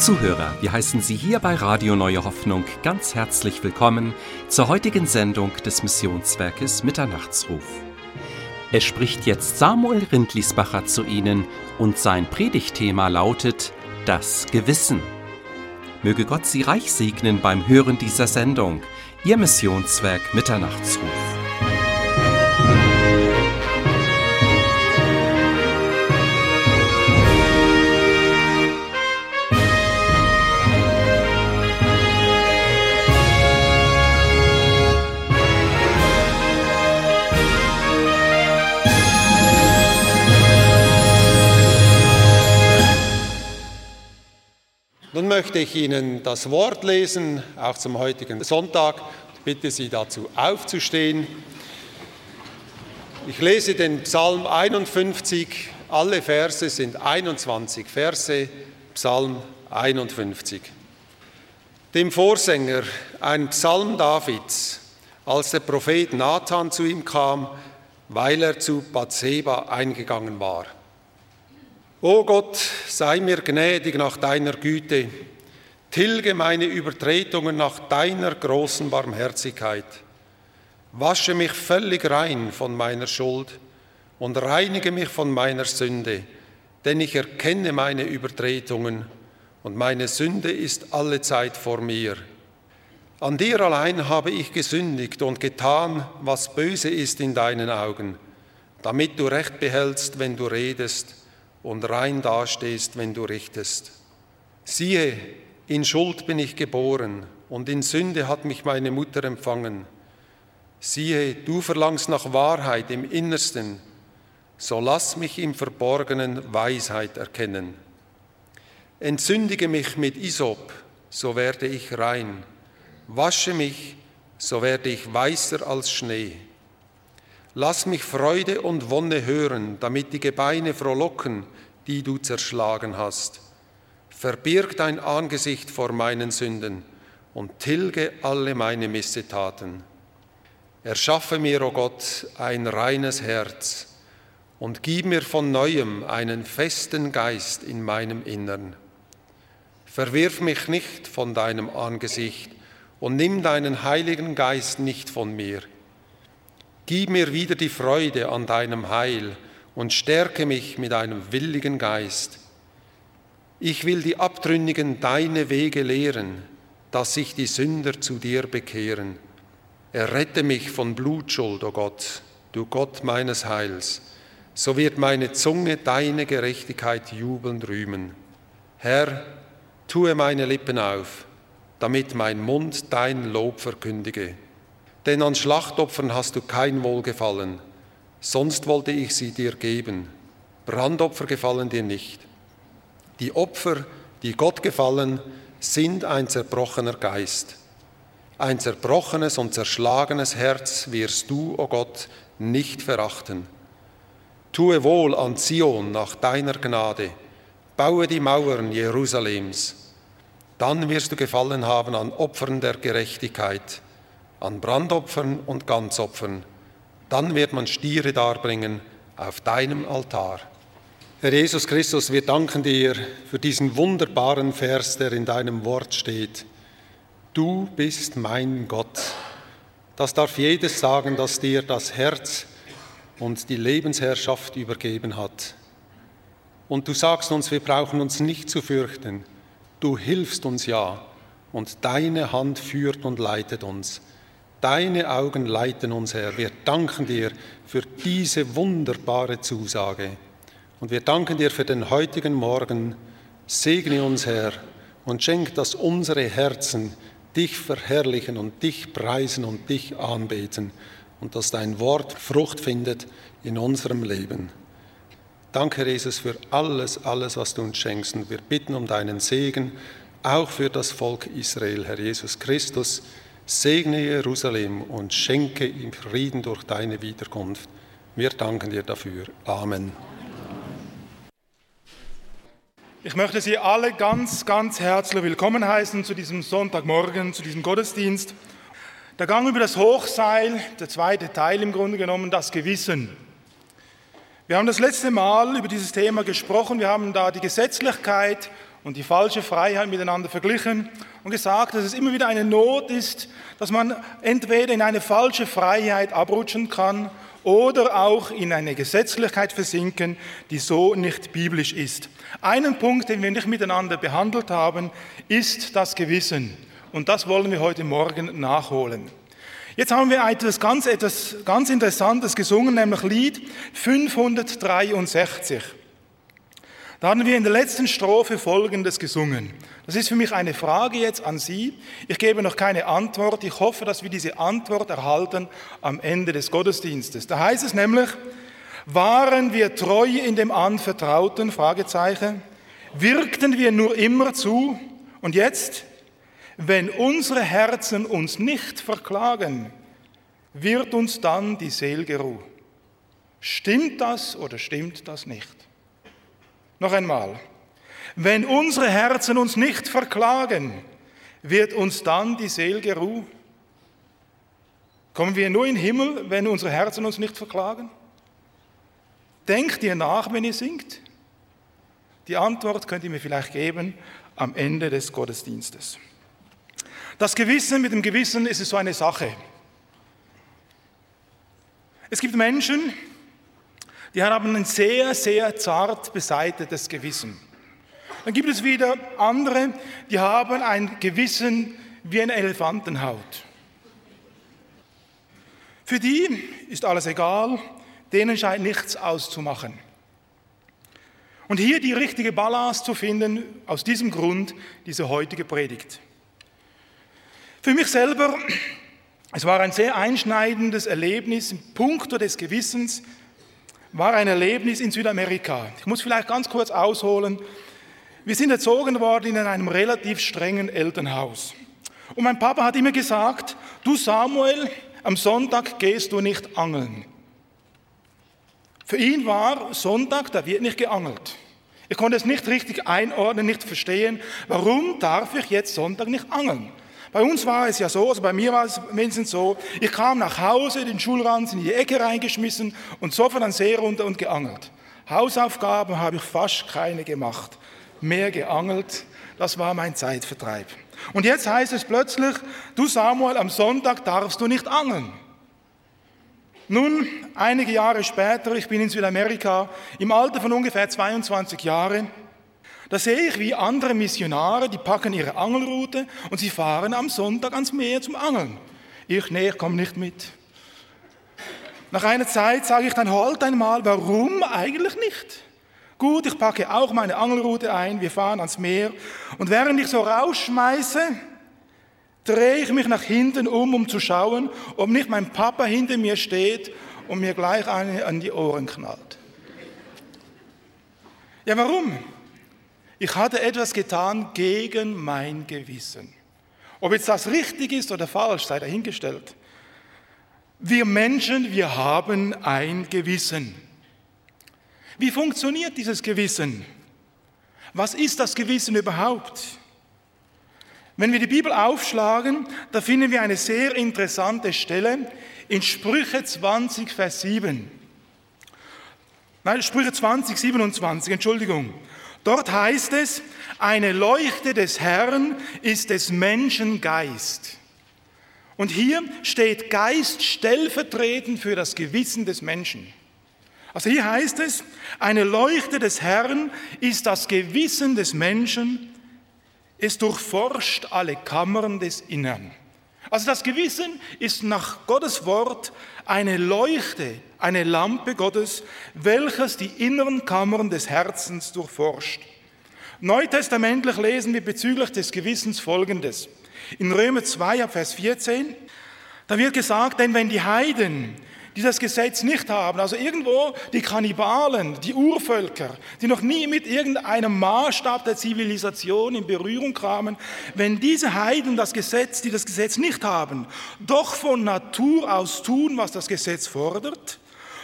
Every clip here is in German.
Zuhörer, wir heißen Sie hier bei Radio Neue Hoffnung ganz herzlich willkommen zur heutigen Sendung des Missionswerkes Mitternachtsruf. Es spricht jetzt Samuel Rindlisbacher zu Ihnen und sein Predigtthema lautet Das Gewissen. Möge Gott Sie reich segnen beim Hören dieser Sendung. Ihr Missionswerk Mitternachtsruf. Nun möchte ich Ihnen das Wort lesen, auch zum heutigen Sonntag. Ich bitte Sie dazu aufzustehen. Ich lese den Psalm 51. Alle Verse sind 21 Verse, Psalm 51. Dem Vorsänger, ein Psalm Davids, als der Prophet Nathan zu ihm kam, weil er zu Bathseba eingegangen war. O Gott, sei mir gnädig nach deiner Güte, tilge meine Übertretungen nach deiner großen Barmherzigkeit. Wasche mich völlig rein von meiner Schuld und reinige mich von meiner Sünde, denn ich erkenne meine Übertretungen und meine Sünde ist allezeit vor mir. An dir allein habe ich gesündigt und getan, was böse ist in deinen Augen, damit du Recht behältst, wenn du redest und rein dastehst, wenn du richtest. Siehe, in Schuld bin ich geboren und in Sünde hat mich meine Mutter empfangen. Siehe, du verlangst nach Wahrheit im Innersten, so lass mich im Verborgenen Weisheit erkennen. Entzündige mich mit Isop, so werde ich rein. Wasche mich, so werde ich weißer als Schnee. Lass mich Freude und Wonne hören, damit die Gebeine frohlocken, die du zerschlagen hast. Verbirg dein Angesicht vor meinen Sünden und tilge alle meine Missetaten. Erschaffe mir, o oh Gott, ein reines Herz und gib mir von neuem einen festen Geist in meinem Innern. Verwirf mich nicht von deinem Angesicht und nimm deinen Heiligen Geist nicht von mir. Gib mir wieder die Freude an deinem Heil und stärke mich mit einem willigen Geist. Ich will die Abtrünnigen deine Wege lehren, dass sich die Sünder zu dir bekehren. Errette mich von Blutschuld, o oh Gott, du Gott meines Heils. So wird meine Zunge deine Gerechtigkeit jubelnd rühmen. Herr, tue meine Lippen auf, damit mein Mund dein Lob verkündige. Denn an Schlachtopfern hast du kein Wohlgefallen, sonst wollte ich sie dir geben. Brandopfer gefallen dir nicht. Die Opfer, die Gott gefallen, sind ein zerbrochener Geist. Ein zerbrochenes und zerschlagenes Herz wirst du, o oh Gott, nicht verachten. Tue wohl an Zion nach deiner Gnade, baue die Mauern Jerusalems. Dann wirst du gefallen haben an Opfern der Gerechtigkeit an Brandopfern und Ganzopfern. Dann wird man Stiere darbringen auf deinem Altar. Herr Jesus Christus, wir danken dir für diesen wunderbaren Vers, der in deinem Wort steht. Du bist mein Gott. Das darf jedes sagen, das dir das Herz und die Lebensherrschaft übergeben hat. Und du sagst uns, wir brauchen uns nicht zu fürchten. Du hilfst uns ja und deine Hand führt und leitet uns. Deine Augen leiten uns, Herr. Wir danken dir für diese wunderbare Zusage. Und wir danken dir für den heutigen Morgen. Segne uns, Herr, und schenk, dass unsere Herzen dich verherrlichen und dich preisen und dich anbeten und dass dein Wort Frucht findet in unserem Leben. Danke, Jesus, für alles, alles, was du uns schenkst. Und wir bitten um deinen Segen, auch für das Volk Israel, Herr Jesus Christus. Segne Jerusalem und schenke ihm Frieden durch deine Wiederkunft. Wir danken dir dafür. Amen. Ich möchte Sie alle ganz, ganz herzlich willkommen heißen zu diesem Sonntagmorgen, zu diesem Gottesdienst. Der Gang über das Hochseil, der zweite Teil im Grunde genommen, das Gewissen. Wir haben das letzte Mal über dieses Thema gesprochen. Wir haben da die Gesetzlichkeit und die falsche Freiheit miteinander verglichen und gesagt, dass es immer wieder eine Not ist, dass man entweder in eine falsche Freiheit abrutschen kann oder auch in eine Gesetzlichkeit versinken, die so nicht biblisch ist. Einen Punkt, den wir nicht miteinander behandelt haben, ist das Gewissen. Und das wollen wir heute Morgen nachholen. Jetzt haben wir etwas ganz, etwas ganz Interessantes gesungen, nämlich Lied 563. Da haben wir in der letzten Strophe Folgendes gesungen. Das ist für mich eine Frage jetzt an Sie. Ich gebe noch keine Antwort. Ich hoffe, dass wir diese Antwort erhalten am Ende des Gottesdienstes. Da heißt es nämlich, waren wir treu in dem Anvertrauten? Fragezeichen. Wirkten wir nur immer zu? Und jetzt, wenn unsere Herzen uns nicht verklagen, wird uns dann die Seele Ruhe. Stimmt das oder stimmt das nicht? Noch einmal. Wenn unsere Herzen uns nicht verklagen, wird uns dann die Seele Ruhe? Kommen wir nur in den Himmel, wenn unsere Herzen uns nicht verklagen? Denkt ihr nach, wenn ihr singt? Die Antwort könnt ihr mir vielleicht geben am Ende des Gottesdienstes. Das Gewissen, mit dem Gewissen ist so eine Sache. Es gibt Menschen, die haben ein sehr, sehr zart beseitetes Gewissen. Dann gibt es wieder andere, die haben ein Gewissen wie eine Elefantenhaut. Für die ist alles egal, denen scheint nichts auszumachen. Und hier die richtige Balance zu finden, aus diesem Grund diese heutige Predigt. Für mich selber, es war ein sehr einschneidendes Erlebnis im Punkto des Gewissens, war ein Erlebnis in Südamerika. Ich muss vielleicht ganz kurz ausholen. Wir sind erzogen worden in einem relativ strengen Elternhaus. Und mein Papa hat immer gesagt, du Samuel, am Sonntag gehst du nicht angeln. Für ihn war Sonntag, da wird nicht geangelt. Ich konnte es nicht richtig einordnen, nicht verstehen, warum darf ich jetzt Sonntag nicht angeln? Bei uns war es ja so, also bei mir war es mindestens so, ich kam nach Hause, den Schulranzen in die Ecke reingeschmissen und sofort an See runter und geangelt. Hausaufgaben habe ich fast keine gemacht. Mehr geangelt, das war mein Zeitvertreib. Und jetzt heißt es plötzlich, du Samuel, am Sonntag darfst du nicht angeln. Nun, einige Jahre später, ich bin in Südamerika, im Alter von ungefähr 22 Jahren, da sehe ich, wie andere Missionare, die packen ihre Angelroute und sie fahren am Sonntag ans Meer zum Angeln. Ich, nee, ich komme nicht mit. Nach einer Zeit sage ich dann, halt einmal, warum eigentlich nicht? Gut, ich packe auch meine Angelroute ein, wir fahren ans Meer und während ich so rausschmeiße, drehe ich mich nach hinten um, um zu schauen, ob nicht mein Papa hinter mir steht und mir gleich eine an die Ohren knallt. Ja, warum? Ich hatte etwas getan gegen mein Gewissen. Ob jetzt das richtig ist oder falsch, sei dahingestellt. Wir Menschen, wir haben ein Gewissen. Wie funktioniert dieses Gewissen? Was ist das Gewissen überhaupt? Wenn wir die Bibel aufschlagen, da finden wir eine sehr interessante Stelle in Sprüche 20, Vers 7. Nein, Sprüche 20, 27, Entschuldigung. Dort heißt es, eine Leuchte des Herrn ist des Menschen Geist. Und hier steht Geist stellvertretend für das Gewissen des Menschen. Also hier heißt es, eine Leuchte des Herrn ist das Gewissen des Menschen, es durchforscht alle Kammern des Innern. Also das Gewissen ist nach Gottes Wort eine Leuchte, eine Lampe Gottes, welches die inneren Kammern des Herzens durchforscht. Neutestamentlich lesen wir bezüglich des Gewissens Folgendes. In Römer 2, Vers 14, da wird gesagt, denn wenn die Heiden die das Gesetz nicht haben, also irgendwo die Kannibalen, die Urvölker, die noch nie mit irgendeinem Maßstab der Zivilisation in Berührung kamen, wenn diese Heiden das Gesetz, die das Gesetz nicht haben, doch von Natur aus tun, was das Gesetz fordert,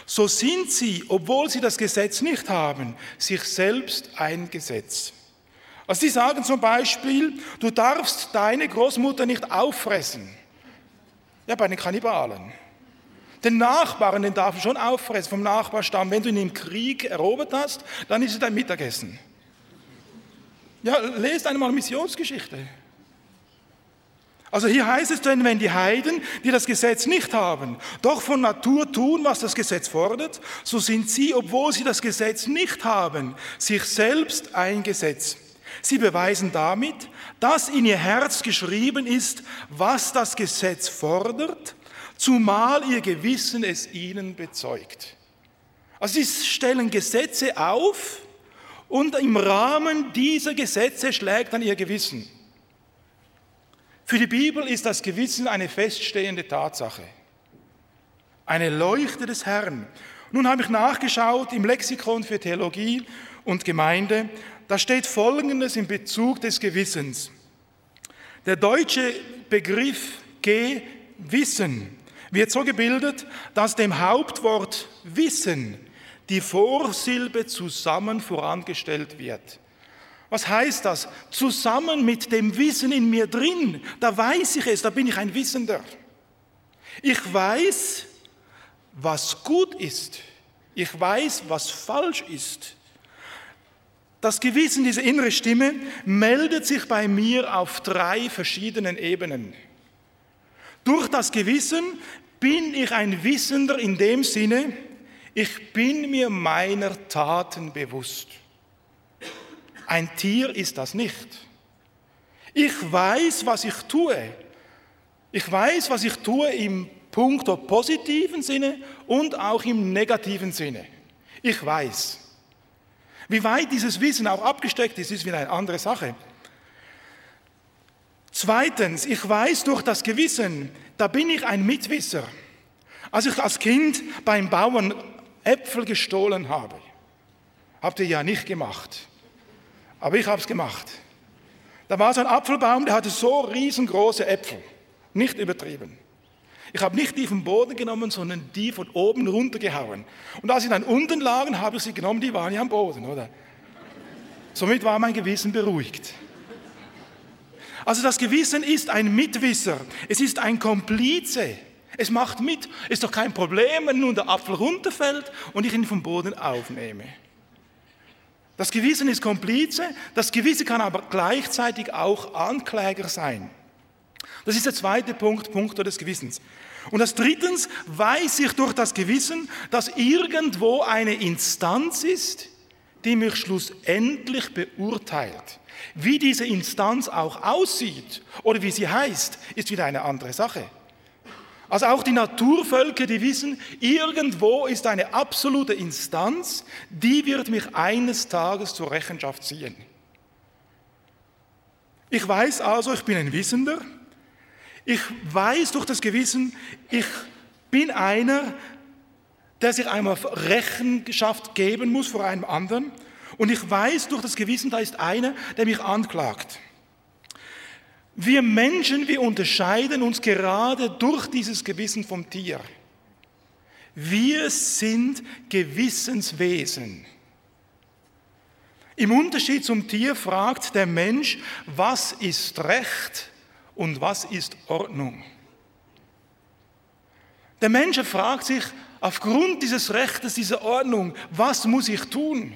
so sind sie, obwohl sie das Gesetz nicht haben, sich selbst ein Gesetz. Also sie sagen zum Beispiel, du darfst deine Großmutter nicht auffressen. Ja, bei den Kannibalen. Den Nachbarn, den darf du schon auffressen vom Nachbarstamm. Wenn du ihn im Krieg erobert hast, dann ist es dein Mittagessen. Ja, lest einmal Missionsgeschichte. Also hier heißt es denn, wenn die Heiden, die das Gesetz nicht haben, doch von Natur tun, was das Gesetz fordert, so sind sie, obwohl sie das Gesetz nicht haben, sich selbst ein Gesetz. Sie beweisen damit, dass in ihr Herz geschrieben ist, was das Gesetz fordert, zumal ihr Gewissen es ihnen bezeugt. Also sie stellen Gesetze auf und im Rahmen dieser Gesetze schlägt dann ihr Gewissen. Für die Bibel ist das Gewissen eine feststehende Tatsache, eine Leuchte des Herrn. Nun habe ich nachgeschaut im Lexikon für Theologie und Gemeinde, da steht Folgendes in Bezug des Gewissens. Der deutsche Begriff Gewissen wird so gebildet, dass dem Hauptwort Wissen die Vorsilbe zusammen vorangestellt wird. Was heißt das? Zusammen mit dem Wissen in mir drin, da weiß ich es, da bin ich ein Wissender. Ich weiß, was gut ist. Ich weiß, was falsch ist. Das Gewissen, diese innere Stimme, meldet sich bei mir auf drei verschiedenen Ebenen. Durch das Gewissen bin ich ein Wissender in dem Sinne, ich bin mir meiner Taten bewusst. Ein Tier ist das nicht. Ich weiß, was ich tue. Ich weiß, was ich tue im puncto positiven Sinne und auch im negativen Sinne. Ich weiß. Wie weit dieses Wissen auch abgesteckt ist, ist wieder eine andere Sache. Zweitens, ich weiß durch das Gewissen, da bin ich ein Mitwisser. Als ich als Kind beim Bauern Äpfel gestohlen habe, habt ihr ja nicht gemacht. Aber ich habe es gemacht. Da war so ein Apfelbaum, der hatte so riesengroße Äpfel. Nicht übertrieben. Ich habe nicht die vom Boden genommen, sondern die von oben runtergehauen. Und als sie dann unten lagen, habe ich sie genommen, die waren ja am Boden, oder? Somit war mein Gewissen beruhigt. Also das Gewissen ist ein Mitwisser, es ist ein Komplize. Es macht mit, ist doch kein Problem, wenn nun der Apfel runterfällt und ich ihn vom Boden aufnehme. Das Gewissen ist Komplize, das Gewissen kann aber gleichzeitig auch Ankläger sein. Das ist der zweite Punkt, Punkt des Gewissens. Und das drittens weiß ich durch das Gewissen, dass irgendwo eine Instanz ist, die mich schlussendlich beurteilt. Wie diese Instanz auch aussieht oder wie sie heißt, ist wieder eine andere Sache. Also auch die Naturvölker, die wissen, irgendwo ist eine absolute Instanz, die wird mich eines Tages zur Rechenschaft ziehen. Ich weiß also, ich bin ein Wissender. Ich weiß durch das Gewissen, ich bin einer, der sich einmal Rechenschaft geben muss vor einem anderen. Und ich weiß durch das Gewissen, da ist einer, der mich anklagt. Wir Menschen, wir unterscheiden uns gerade durch dieses Gewissen vom Tier. Wir sind Gewissenswesen. Im Unterschied zum Tier fragt der Mensch, was ist Recht und was ist Ordnung. Der Mensch fragt sich aufgrund dieses Rechtes, dieser Ordnung, was muss ich tun?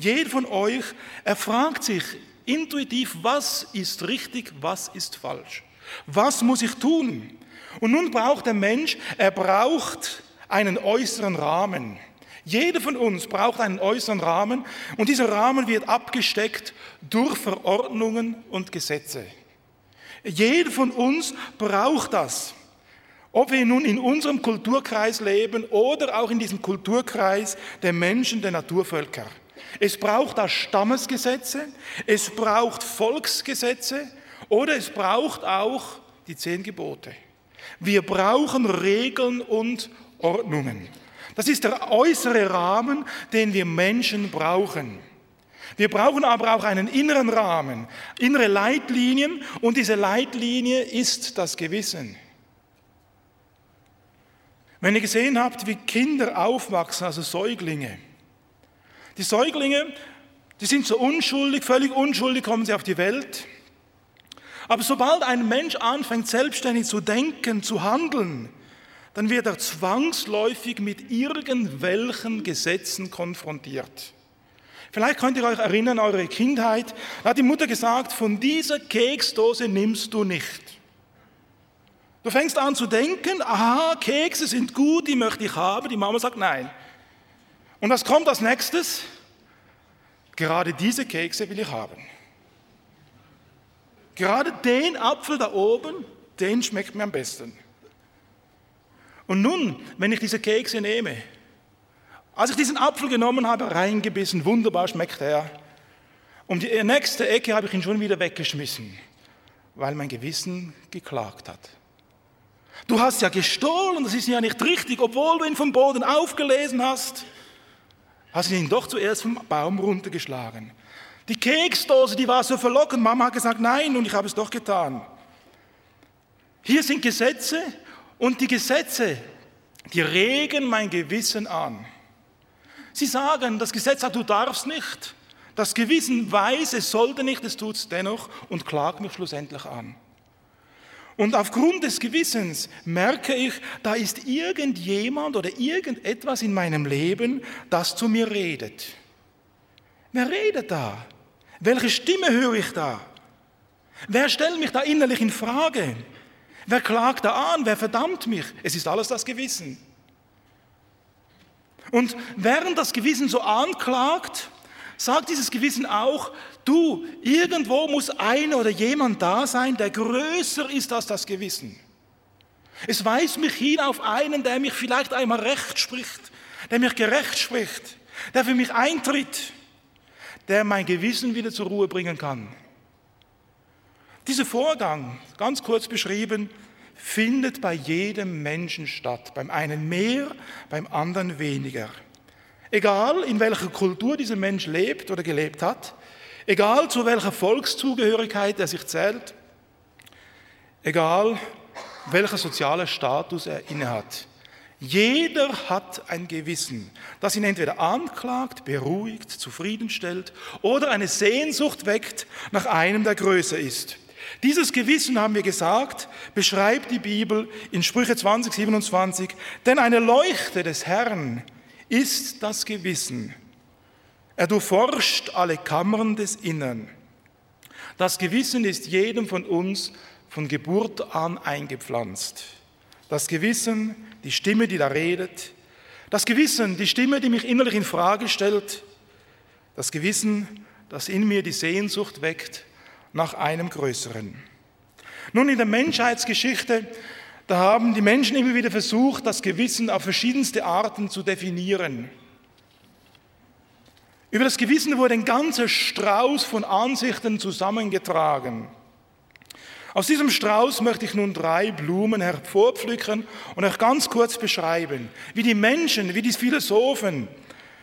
Jeder von euch, er fragt sich intuitiv, was ist richtig, was ist falsch. Was muss ich tun? Und nun braucht der Mensch, er braucht einen äußeren Rahmen. Jeder von uns braucht einen äußeren Rahmen und dieser Rahmen wird abgesteckt durch Verordnungen und Gesetze. Jeder von uns braucht das. Ob wir nun in unserem Kulturkreis leben oder auch in diesem Kulturkreis der Menschen, der Naturvölker. Es braucht da Stammesgesetze, es braucht Volksgesetze oder es braucht auch die zehn Gebote. Wir brauchen Regeln und Ordnungen. Das ist der äußere Rahmen, den wir Menschen brauchen. Wir brauchen aber auch einen inneren Rahmen, innere Leitlinien und diese Leitlinie ist das Gewissen. Wenn ihr gesehen habt, wie Kinder aufwachsen, also Säuglinge, die Säuglinge, die sind so unschuldig, völlig unschuldig kommen sie auf die Welt. Aber sobald ein Mensch anfängt, selbstständig zu denken, zu handeln, dann wird er zwangsläufig mit irgendwelchen Gesetzen konfrontiert. Vielleicht könnt ihr euch erinnern, eure Kindheit, da hat die Mutter gesagt, von dieser Keksdose nimmst du nicht. Du fängst an zu denken, aha, Kekse sind gut, die möchte ich haben. Die Mama sagt nein. Und was kommt als nächstes? Gerade diese Kekse will ich haben. Gerade den Apfel da oben, den schmeckt mir am besten. Und nun, wenn ich diese Kekse nehme, als ich diesen Apfel genommen habe, reingebissen, wunderbar schmeckt er. Um die nächste Ecke habe ich ihn schon wieder weggeschmissen, weil mein Gewissen geklagt hat. Du hast ja gestohlen, das ist ja nicht richtig, obwohl du ihn vom Boden aufgelesen hast. Hast ihn doch zuerst vom Baum runtergeschlagen. Die Keksdose, die war so verlockend. Mama hat gesagt, nein, und ich habe es doch getan. Hier sind Gesetze und die Gesetze, die regen mein Gewissen an. Sie sagen, das Gesetz sagt, du darfst nicht. Das Gewissen weiß, es sollte nicht, es tut es dennoch und klagt mich schlussendlich an. Und aufgrund des Gewissens merke ich, da ist irgendjemand oder irgendetwas in meinem Leben, das zu mir redet. Wer redet da? Welche Stimme höre ich da? Wer stellt mich da innerlich in Frage? Wer klagt da an? Wer verdammt mich? Es ist alles das Gewissen. Und während das Gewissen so anklagt, sagt dieses Gewissen auch, du, irgendwo muss einer oder jemand da sein, der größer ist als das Gewissen. Es weist mich hin auf einen, der mich vielleicht einmal recht spricht, der mich gerecht spricht, der für mich eintritt, der mein Gewissen wieder zur Ruhe bringen kann. Dieser Vorgang, ganz kurz beschrieben, findet bei jedem Menschen statt, beim einen mehr, beim anderen weniger. Egal in welcher Kultur dieser Mensch lebt oder gelebt hat, egal zu welcher Volkszugehörigkeit er sich zählt, egal welcher sozialer Status er innehat. Jeder hat ein Gewissen, das ihn entweder anklagt, beruhigt, zufriedenstellt oder eine Sehnsucht weckt nach einem, der größer ist. Dieses Gewissen, haben wir gesagt, beschreibt die Bibel in Sprüche 20, 27, denn eine Leuchte des Herrn ist das Gewissen. Er durchforscht alle Kammern des Innern. Das Gewissen ist jedem von uns von Geburt an eingepflanzt. Das Gewissen, die Stimme, die da redet. Das Gewissen, die Stimme, die mich innerlich in Frage stellt. Das Gewissen, das in mir die Sehnsucht weckt nach einem Größeren. Nun, in der Menschheitsgeschichte, da haben die Menschen immer wieder versucht, das Gewissen auf verschiedenste Arten zu definieren. Über das Gewissen wurde ein ganzer Strauß von Ansichten zusammengetragen. Aus diesem Strauß möchte ich nun drei Blumen hervorpflücken und euch ganz kurz beschreiben, wie die Menschen, wie die Philosophen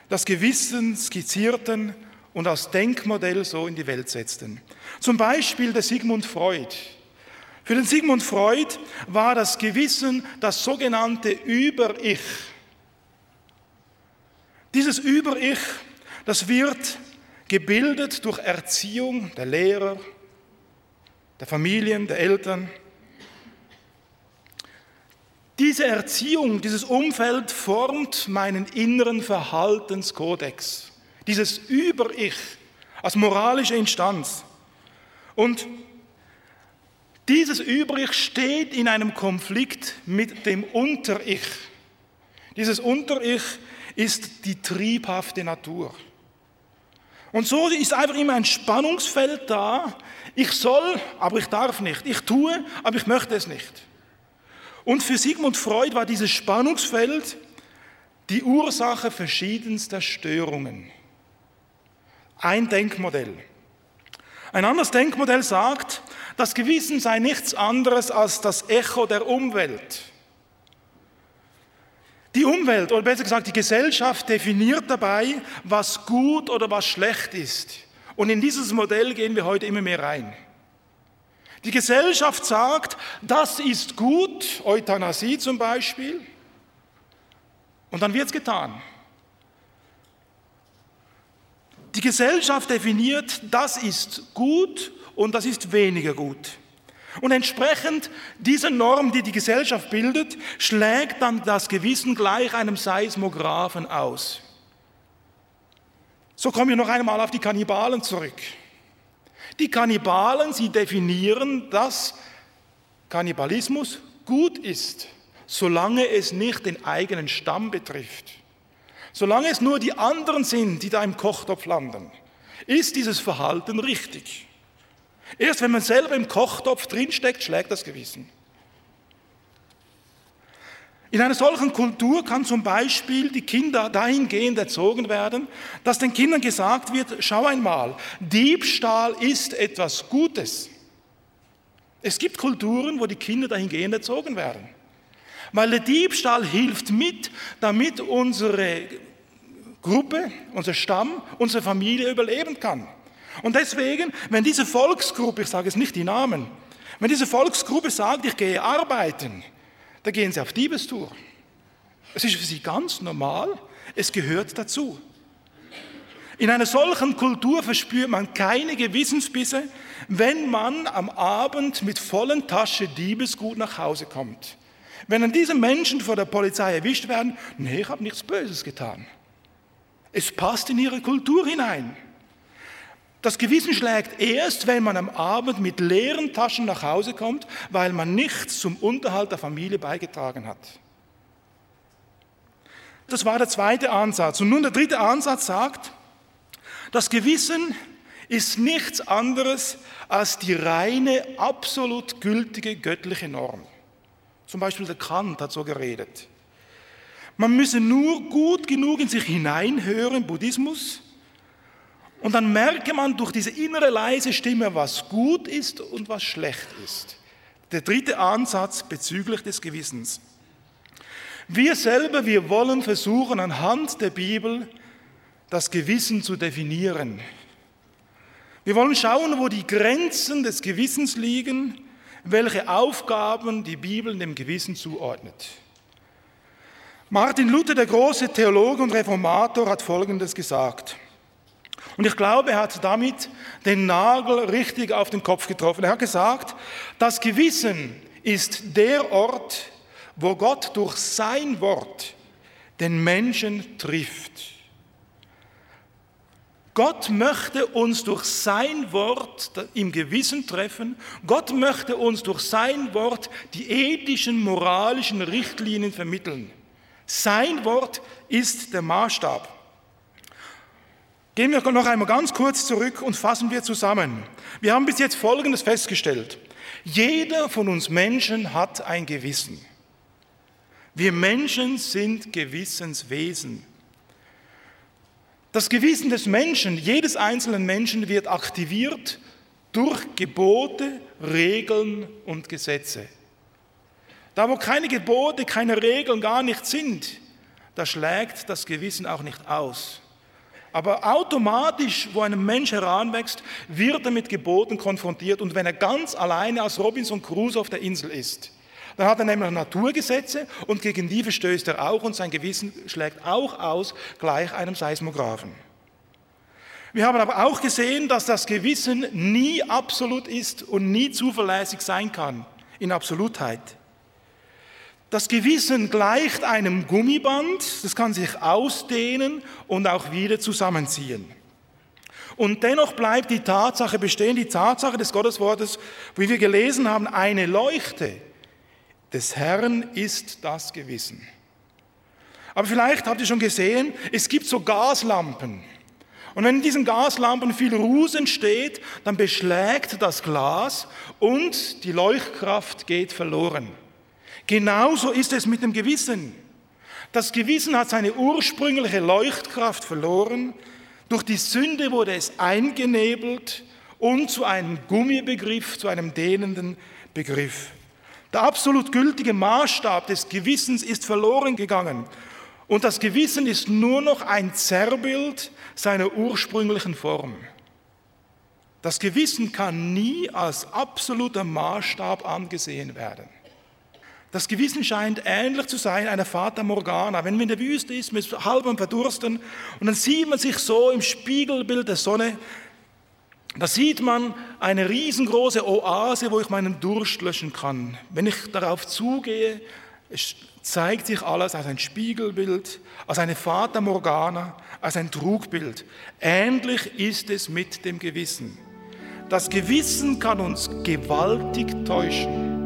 das Gewissen skizzierten und als Denkmodell so in die Welt setzten. Zum Beispiel der Sigmund Freud. Für den Sigmund Freud war das Gewissen das sogenannte Über-Ich. Dieses Über-Ich, das wird gebildet durch Erziehung der Lehrer, der Familien, der Eltern. Diese Erziehung, dieses Umfeld formt meinen inneren Verhaltenskodex, dieses Über-Ich als moralische Instanz. Und dieses Über-Ich steht in einem Konflikt mit dem Unter-Ich. Dieses Unter-Ich ist die triebhafte Natur. Und so ist einfach immer ein Spannungsfeld da. Ich soll, aber ich darf nicht. Ich tue, aber ich möchte es nicht. Und für Sigmund Freud war dieses Spannungsfeld die Ursache verschiedenster Störungen. Ein Denkmodell. Ein anderes Denkmodell sagt, das Gewissen sei nichts anderes als das Echo der Umwelt. Die Umwelt, oder besser gesagt die Gesellschaft, definiert dabei, was gut oder was schlecht ist. Und in dieses Modell gehen wir heute immer mehr rein. Die Gesellschaft sagt, das ist gut, Euthanasie zum Beispiel, und dann wird es getan. Die Gesellschaft definiert, das ist gut und das ist weniger gut. Und entsprechend dieser Norm, die die Gesellschaft bildet, schlägt dann das Gewissen gleich einem Seismographen aus. So kommen wir noch einmal auf die Kannibalen zurück. Die Kannibalen, sie definieren, dass Kannibalismus gut ist, solange es nicht den eigenen Stamm betrifft. Solange es nur die anderen sind, die da im Kochtopf landen, ist dieses Verhalten richtig. Erst wenn man selber im Kochtopf drinsteckt, schlägt das Gewissen. In einer solchen Kultur kann zum Beispiel die Kinder dahingehend erzogen werden, dass den Kindern gesagt wird, schau einmal, Diebstahl ist etwas Gutes. Es gibt Kulturen, wo die Kinder dahingehend erzogen werden. Weil der Diebstahl hilft mit, damit unsere Gruppe, unser Stamm, unsere Familie überleben kann. Und deswegen, wenn diese Volksgruppe, ich sage jetzt nicht die Namen, wenn diese Volksgruppe sagt, ich gehe arbeiten, da gehen sie auf Diebestour. Es ist für sie ganz normal, es gehört dazu. In einer solchen Kultur verspürt man keine Gewissensbisse, wenn man am Abend mit vollen Tasche Diebesgut nach Hause kommt. Wenn dann diese Menschen vor der Polizei erwischt werden, nee, ich habe nichts Böses getan. Es passt in ihre Kultur hinein. Das Gewissen schlägt erst, wenn man am Abend mit leeren Taschen nach Hause kommt, weil man nichts zum Unterhalt der Familie beigetragen hat. Das war der zweite Ansatz. Und nun der dritte Ansatz sagt, das Gewissen ist nichts anderes als die reine, absolut gültige göttliche Norm. Zum Beispiel der Kant hat so geredet. Man müsse nur gut genug in sich hineinhören Buddhismus, und dann merke man durch diese innere leise Stimme, was gut ist und was schlecht ist. Der dritte Ansatz bezüglich des Gewissens. Wir selber, wir wollen versuchen, anhand der Bibel das Gewissen zu definieren. Wir wollen schauen, wo die Grenzen des Gewissens liegen, welche Aufgaben die Bibel dem Gewissen zuordnet. Martin Luther, der große Theologe und Reformator, hat Folgendes gesagt. Und ich glaube, er hat damit den Nagel richtig auf den Kopf getroffen. Er hat gesagt, das Gewissen ist der Ort, wo Gott durch sein Wort den Menschen trifft. Gott möchte uns durch sein Wort im Gewissen treffen. Gott möchte uns durch sein Wort die ethischen, moralischen Richtlinien vermitteln. Sein Wort ist der Maßstab. Gehen wir noch einmal ganz kurz zurück und fassen wir zusammen. Wir haben bis jetzt Folgendes festgestellt. Jeder von uns Menschen hat ein Gewissen. Wir Menschen sind Gewissenswesen. Das Gewissen des Menschen, jedes einzelnen Menschen wird aktiviert durch Gebote, Regeln und Gesetze. Da, wo keine Gebote, keine Regeln gar nicht sind, da schlägt das Gewissen auch nicht aus. Aber automatisch, wo ein Mensch heranwächst, wird er mit Geboten konfrontiert. Und wenn er ganz alleine als Robinson Crusoe auf der Insel ist, dann hat er nämlich Naturgesetze und gegen die verstößt er auch und sein Gewissen schlägt auch aus, gleich einem Seismographen. Wir haben aber auch gesehen, dass das Gewissen nie absolut ist und nie zuverlässig sein kann in Absolutheit. Das Gewissen gleicht einem Gummiband, das kann sich ausdehnen und auch wieder zusammenziehen. Und dennoch bleibt die Tatsache bestehen, die Tatsache des Gotteswortes, wie wir gelesen haben, eine Leuchte des Herrn ist das Gewissen. Aber vielleicht habt ihr schon gesehen, es gibt so Gaslampen. Und wenn in diesen Gaslampen viel Ruß entsteht, dann beschlägt das Glas und die Leuchtkraft geht verloren. Genauso ist es mit dem Gewissen. Das Gewissen hat seine ursprüngliche Leuchtkraft verloren. Durch die Sünde wurde es eingenebelt und zu einem Gummibegriff, zu einem dehnenden Begriff. Der absolut gültige Maßstab des Gewissens ist verloren gegangen. Und das Gewissen ist nur noch ein Zerrbild seiner ursprünglichen Form. Das Gewissen kann nie als absoluter Maßstab angesehen werden. Das Gewissen scheint ähnlich zu sein einer Fata Morgana. Wenn man in der Wüste ist, mit halbem Verdursten, und dann sieht man sich so im Spiegelbild der Sonne, da sieht man eine riesengroße Oase, wo ich meinen Durst löschen kann. Wenn ich darauf zugehe, zeigt sich alles als ein Spiegelbild, als eine Fata Morgana, als ein Trugbild. Ähnlich ist es mit dem Gewissen. Das Gewissen kann uns gewaltig täuschen.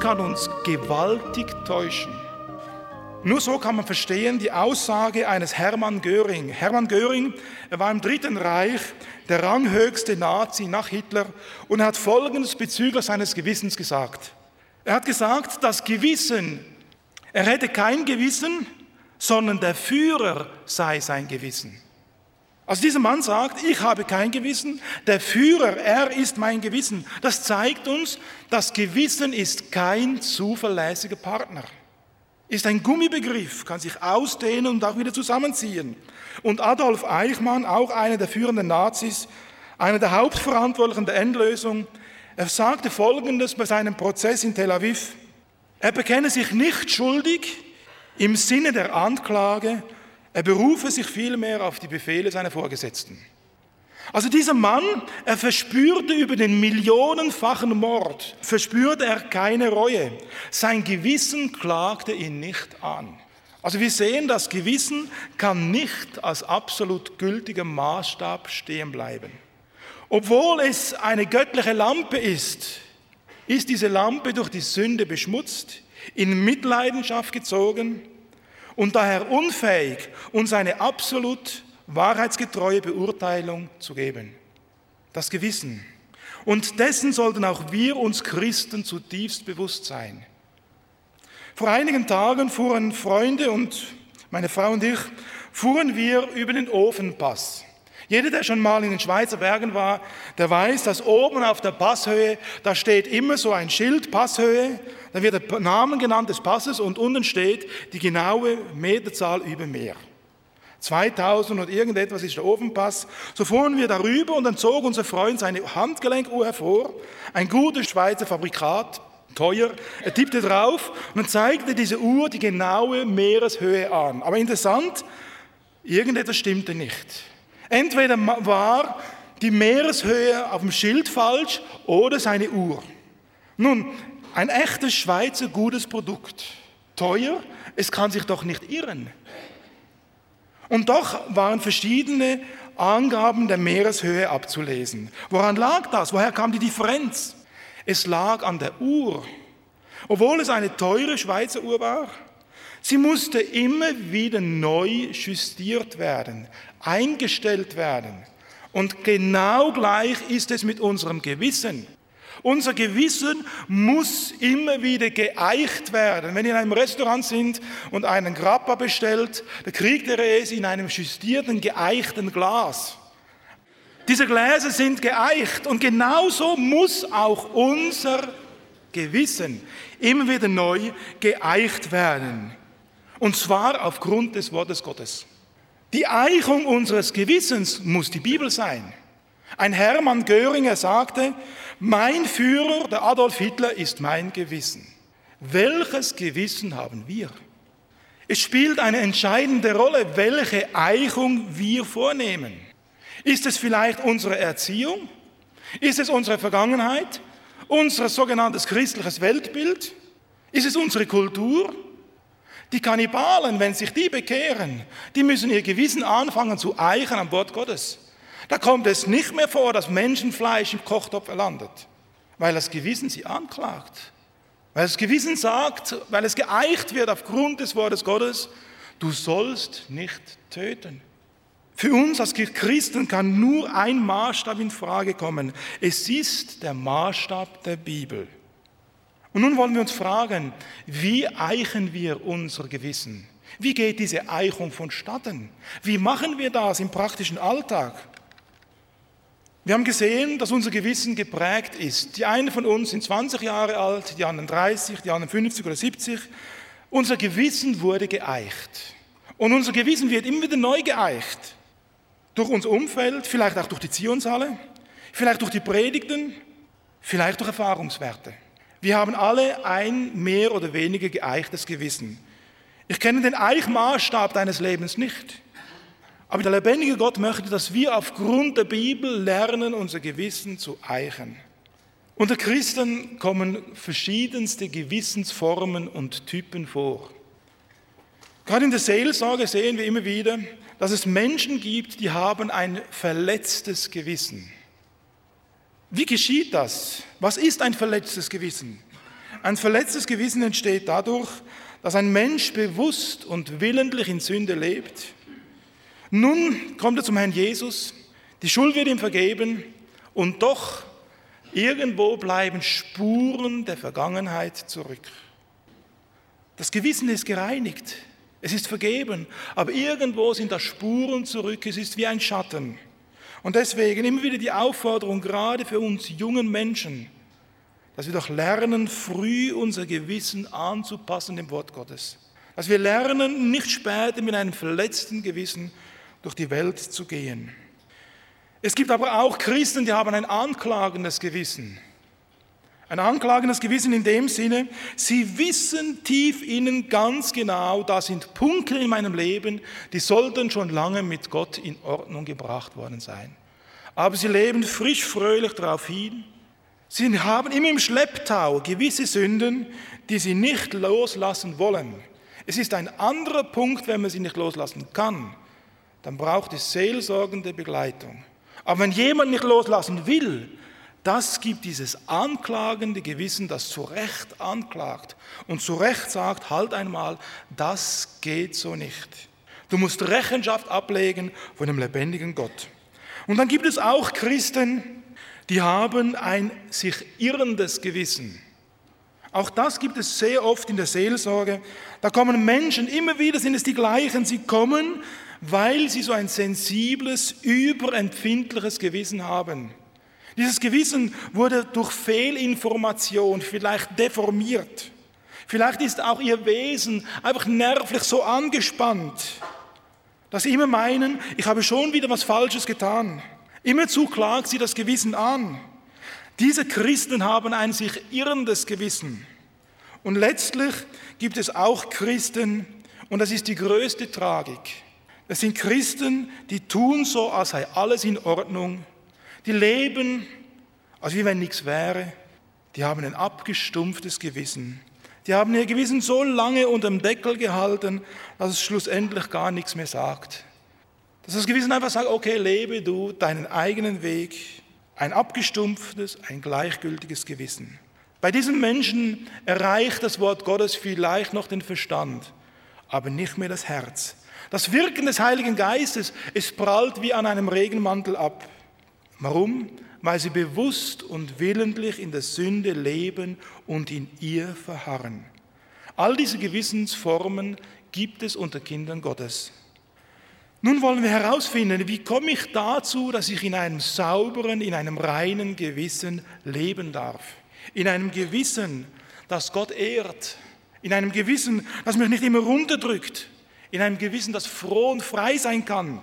Kann uns gewaltig täuschen. Nur so kann man verstehen die Aussage eines Hermann Göring. Hermann Göring, er war im Dritten Reich der ranghöchste Nazi nach Hitler und er hat Folgendes bezüglich seines Gewissens gesagt. Er hat gesagt, das Gewissen, er hätte kein Gewissen, sondern der Führer sei sein Gewissen. Also dieser Mann sagt, ich habe kein Gewissen, der Führer, er ist mein Gewissen. Das zeigt uns, das Gewissen ist kein zuverlässiger Partner. Ist ein Gummibegriff, kann sich ausdehnen und auch wieder zusammenziehen. Und Adolf Eichmann, auch einer der führenden Nazis, einer der Hauptverantwortlichen der Endlösung, er sagte Folgendes bei seinem Prozess in Tel Aviv. Er bekenne sich nicht schuldig im Sinne der Anklage, er berufe sich vielmehr auf die Befehle seiner Vorgesetzten. Also dieser Mann, er verspürte über den millionenfachen Mord, verspürte er keine Reue. Sein Gewissen klagte ihn nicht an. Also wir sehen, das Gewissen kann nicht als absolut gültiger Maßstab stehen bleiben. Obwohl es eine göttliche Lampe ist, ist diese Lampe durch die Sünde beschmutzt, in Mitleidenschaft gezogen und daher unfähig, uns eine absolut wahrheitsgetreue Beurteilung zu geben. Das Gewissen. Und dessen sollten auch wir uns Christen zutiefst bewusst sein. Vor einigen Tagen fuhren Freunde und meine Frau und ich, fuhren wir über den Ofenpass. Jeder, der schon mal in den Schweizer Bergen war, der weiß, dass oben auf der Passhöhe, da steht immer so ein Schild, Passhöhe, da wird der Name genannt des Passes und unten steht die genaue Meterzahl über Meer. 2000 und irgendetwas ist der Ofenpass. So fuhren wir darüber und dann zog unser Freund seine Handgelenkuhr hervor, ein gutes Schweizer Fabrikat, teuer. Er tippte drauf und dann zeigte diese Uhr die genaue Meereshöhe an. Aber interessant, irgendetwas stimmte nicht. Entweder war die Meereshöhe auf dem Schild falsch oder seine Uhr. Nun, ein echtes Schweizer gutes Produkt. Teuer, es kann sich doch nicht irren. Und doch waren verschiedene Angaben der Meereshöhe abzulesen. Woran lag das? Woher kam die Differenz? Es lag an der Uhr. Obwohl es eine teure Schweizer Uhr war, sie musste immer wieder neu justiert werden eingestellt werden. Und genau gleich ist es mit unserem Gewissen. Unser Gewissen muss immer wieder geeicht werden. Wenn ihr in einem Restaurant sind und einen Grappa bestellt, dann kriegt ihr es in einem justierten, geeichten Glas. Diese Gläser sind geeicht und genauso muss auch unser Gewissen immer wieder neu geeicht werden. Und zwar aufgrund des Wortes Gottes. Die Eichung unseres Gewissens muss die Bibel sein. Ein Hermann Göringer sagte, mein Führer, der Adolf Hitler, ist mein Gewissen. Welches Gewissen haben wir? Es spielt eine entscheidende Rolle, welche Eichung wir vornehmen. Ist es vielleicht unsere Erziehung? Ist es unsere Vergangenheit? Unser sogenanntes christliches Weltbild? Ist es unsere Kultur? Die Kannibalen, wenn sich die bekehren, die müssen ihr Gewissen anfangen zu eichen am Wort Gottes. Da kommt es nicht mehr vor, dass Menschenfleisch im Kochtopf landet, weil das Gewissen sie anklagt. Weil das Gewissen sagt, weil es geeicht wird aufgrund des Wortes Gottes, du sollst nicht töten. Für uns als Christen kann nur ein Maßstab in Frage kommen. Es ist der Maßstab der Bibel. Und nun wollen wir uns fragen, wie eichen wir unser Gewissen? Wie geht diese Eichung vonstatten? Wie machen wir das im praktischen Alltag? Wir haben gesehen, dass unser Gewissen geprägt ist. Die einen von uns sind 20 Jahre alt, die anderen 30, die anderen 50 oder 70. Unser Gewissen wurde geeicht. Und unser Gewissen wird immer wieder neu geeicht. Durch unser Umfeld, vielleicht auch durch die Zionshalle, vielleicht durch die Predigten, vielleicht durch Erfahrungswerte. Wir haben alle ein mehr oder weniger geeichtes Gewissen. Ich kenne den Eichmaßstab deines Lebens nicht. Aber der lebendige Gott möchte, dass wir aufgrund der Bibel lernen, unser Gewissen zu eichen. Unter Christen kommen verschiedenste Gewissensformen und Typen vor. Gerade in der Seelsorge sehen wir immer wieder, dass es Menschen gibt, die haben ein verletztes Gewissen. Wie geschieht das? Was ist ein verletztes Gewissen? Ein verletztes Gewissen entsteht dadurch, dass ein Mensch bewusst und willentlich in Sünde lebt. Nun kommt er zum Herrn Jesus, die Schuld wird ihm vergeben und doch irgendwo bleiben Spuren der Vergangenheit zurück. Das Gewissen ist gereinigt, es ist vergeben, aber irgendwo sind da Spuren zurück, es ist wie ein Schatten. Und deswegen immer wieder die Aufforderung, gerade für uns jungen Menschen, dass wir doch lernen, früh unser Gewissen anzupassen dem Wort Gottes. Dass wir lernen, nicht später mit einem verletzten Gewissen durch die Welt zu gehen. Es gibt aber auch Christen, die haben ein anklagendes Gewissen. Ein anklagendes Gewissen in dem Sinne, sie wissen tief innen ganz genau, da sind Punkte in meinem Leben, die sollten schon lange mit Gott in Ordnung gebracht worden sein. Aber sie leben frisch fröhlich darauf hin. Sie haben immer im Schlepptau gewisse Sünden, die sie nicht loslassen wollen. Es ist ein anderer Punkt, wenn man sie nicht loslassen kann. Dann braucht es seelsorgende Begleitung. Aber wenn jemand nicht loslassen will, das gibt dieses anklagende Gewissen, das zu Recht anklagt und zu Recht sagt, halt einmal, das geht so nicht. Du musst Rechenschaft ablegen von dem lebendigen Gott. Und dann gibt es auch Christen, die haben ein sich irrendes Gewissen. Auch das gibt es sehr oft in der Seelsorge. Da kommen Menschen, immer wieder sind es die gleichen, sie kommen, weil sie so ein sensibles, überempfindliches Gewissen haben. Dieses Gewissen wurde durch Fehlinformation vielleicht deformiert. Vielleicht ist auch ihr Wesen einfach nervlich so angespannt, dass sie immer meinen, ich habe schon wieder was Falsches getan. Immerzu klagt sie das Gewissen an. Diese Christen haben ein sich irrendes Gewissen. Und letztlich gibt es auch Christen, und das ist die größte Tragik. Das sind Christen, die tun so, als sei alles in Ordnung, die leben, als wie wenn nichts wäre. Die haben ein abgestumpftes Gewissen. Die haben ihr Gewissen so lange unter dem Deckel gehalten, dass es schlussendlich gar nichts mehr sagt. Dass das Gewissen einfach sagt, okay, lebe du deinen eigenen Weg. Ein abgestumpftes, ein gleichgültiges Gewissen. Bei diesen Menschen erreicht das Wort Gottes vielleicht noch den Verstand, aber nicht mehr das Herz. Das Wirken des Heiligen Geistes, es prallt wie an einem Regenmantel ab. Warum? Weil sie bewusst und willentlich in der Sünde leben und in ihr verharren. All diese Gewissensformen gibt es unter Kindern Gottes. Nun wollen wir herausfinden, wie komme ich dazu, dass ich in einem sauberen, in einem reinen Gewissen leben darf. In einem Gewissen, das Gott ehrt. In einem Gewissen, das mich nicht immer runterdrückt. In einem Gewissen, das froh und frei sein kann.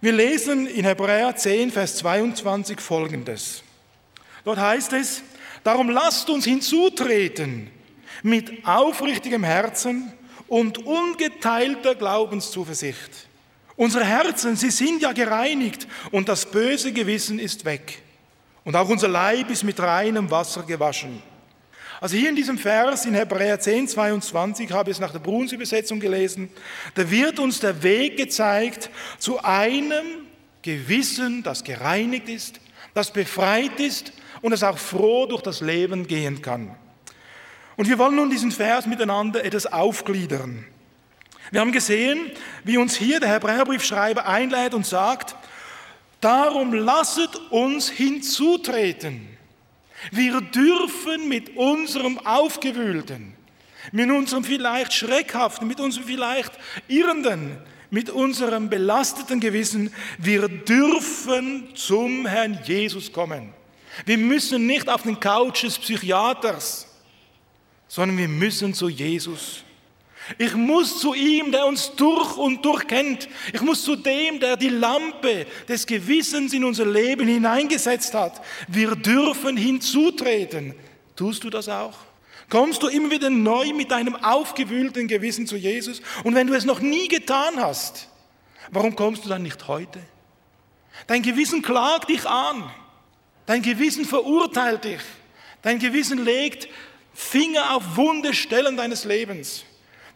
Wir lesen in Hebräer 10, Vers 22 folgendes. Dort heißt es, darum lasst uns hinzutreten mit aufrichtigem Herzen und ungeteilter Glaubenszuversicht. Unsere Herzen, sie sind ja gereinigt und das böse Gewissen ist weg. Und auch unser Leib ist mit reinem Wasser gewaschen. Also hier in diesem Vers in Hebräer 10, 22 habe ich es nach der Bruns Übersetzung gelesen, da wird uns der Weg gezeigt zu einem Gewissen, das gereinigt ist, das befreit ist und das auch froh durch das Leben gehen kann. Und wir wollen nun diesen Vers miteinander etwas aufgliedern. Wir haben gesehen, wie uns hier der Hebräerbriefschreiber einlädt und sagt, darum lasset uns hinzutreten. Wir dürfen mit unserem Aufgewühlten, mit unserem vielleicht Schreckhaften, mit unserem vielleicht Irrenden, mit unserem belasteten Gewissen, wir dürfen zum Herrn Jesus kommen. Wir müssen nicht auf den Couch des Psychiaters, sondern wir müssen zu Jesus. Ich muss zu ihm, der uns durch und durch kennt. Ich muss zu dem, der die Lampe des Gewissens in unser Leben hineingesetzt hat. Wir dürfen hinzutreten. Tust du das auch? Kommst du immer wieder neu mit deinem aufgewühlten Gewissen zu Jesus? Und wenn du es noch nie getan hast, warum kommst du dann nicht heute? Dein Gewissen klagt dich an. Dein Gewissen verurteilt dich. Dein Gewissen legt Finger auf wunde Stellen deines Lebens,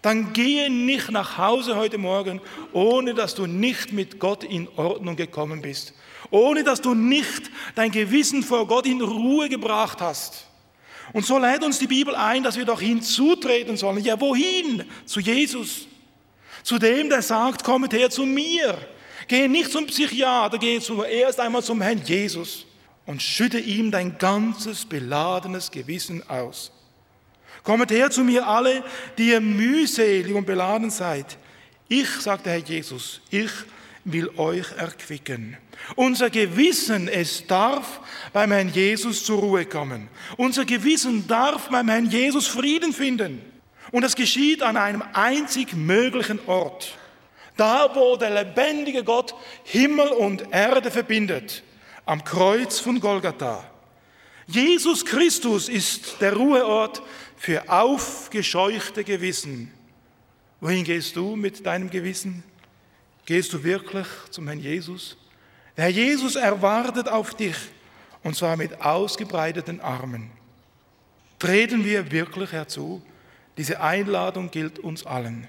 dann gehe nicht nach Hause heute Morgen, ohne dass du nicht mit Gott in Ordnung gekommen bist, ohne dass du nicht dein Gewissen vor Gott in Ruhe gebracht hast. Und so lädt uns die Bibel ein, dass wir doch hinzutreten sollen. Ja, wohin? Zu Jesus. Zu dem, der sagt, kommet her zu mir. Gehe nicht zum Psychiater, gehe zuerst einmal zum Herrn Jesus und schütte ihm dein ganzes beladenes Gewissen aus. Kommet her zu mir alle, die ihr mühselig und beladen seid. Ich, sagt der Herr Jesus, ich will euch erquicken. Unser Gewissen, es darf beim Herrn Jesus zur Ruhe kommen. Unser Gewissen darf beim Herrn Jesus Frieden finden. Und das geschieht an einem einzig möglichen Ort. Da, wo der lebendige Gott Himmel und Erde verbindet. Am Kreuz von Golgatha. Jesus Christus ist der Ruheort für aufgescheuchte Gewissen. Wohin gehst du mit deinem Gewissen? Gehst du wirklich zum Herrn Jesus? Der Herr Jesus erwartet auf dich und zwar mit ausgebreiteten Armen. Treten wir wirklich herzu? Diese Einladung gilt uns allen.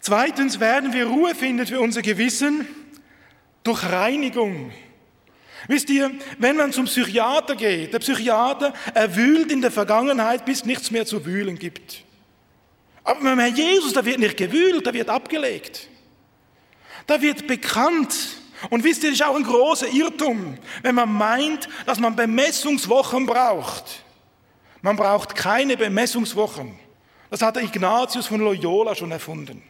Zweitens werden wir Ruhe finden für unser Gewissen durch Reinigung. Wisst ihr, wenn man zum Psychiater geht, der Psychiater, er wühlt in der Vergangenheit, bis nichts mehr zu wühlen gibt. Aber beim Herrn Jesus, da wird nicht gewühlt, da wird abgelegt. Da wird bekannt. Und wisst ihr, das ist auch ein großer Irrtum, wenn man meint, dass man Bemessungswochen braucht. Man braucht keine Bemessungswochen. Das hat der Ignatius von Loyola schon erfunden.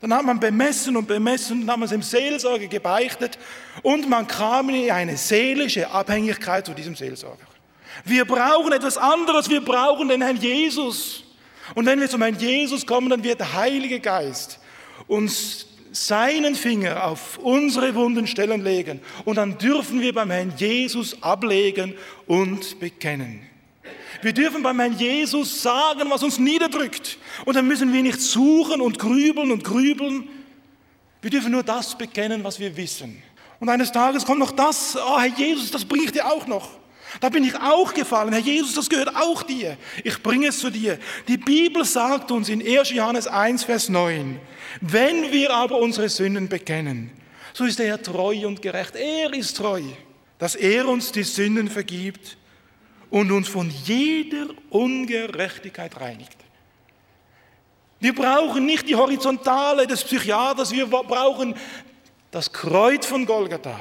Dann hat man bemessen und bemessen, dann hat man es dem Seelsorger gebeichtet und man kam in eine seelische Abhängigkeit zu diesem Seelsorger. Wir brauchen etwas anderes, wir brauchen den Herrn Jesus. Und wenn wir zum Herrn Jesus kommen, dann wird der Heilige Geist uns seinen Finger auf unsere wunden Stellen legen und dann dürfen wir beim Herrn Jesus ablegen und bekennen. Wir dürfen beim Herrn Jesus sagen, was uns niederdrückt. Und dann müssen wir nicht suchen und grübeln und grübeln. Wir dürfen nur das bekennen, was wir wissen. Und eines Tages kommt noch das, oh Herr Jesus, das bringe ich dir auch noch. Da bin ich auch gefallen. Herr Jesus, das gehört auch dir. Ich bringe es zu dir. Die Bibel sagt uns in 1. Johannes 1, Vers 9, wenn wir aber unsere Sünden bekennen, so ist er treu und gerecht. Er ist treu, dass er uns die Sünden vergibt und uns von jeder Ungerechtigkeit reinigt. Wir brauchen nicht die Horizontale des Psychiaters, wir brauchen das Kreuz von Golgatha.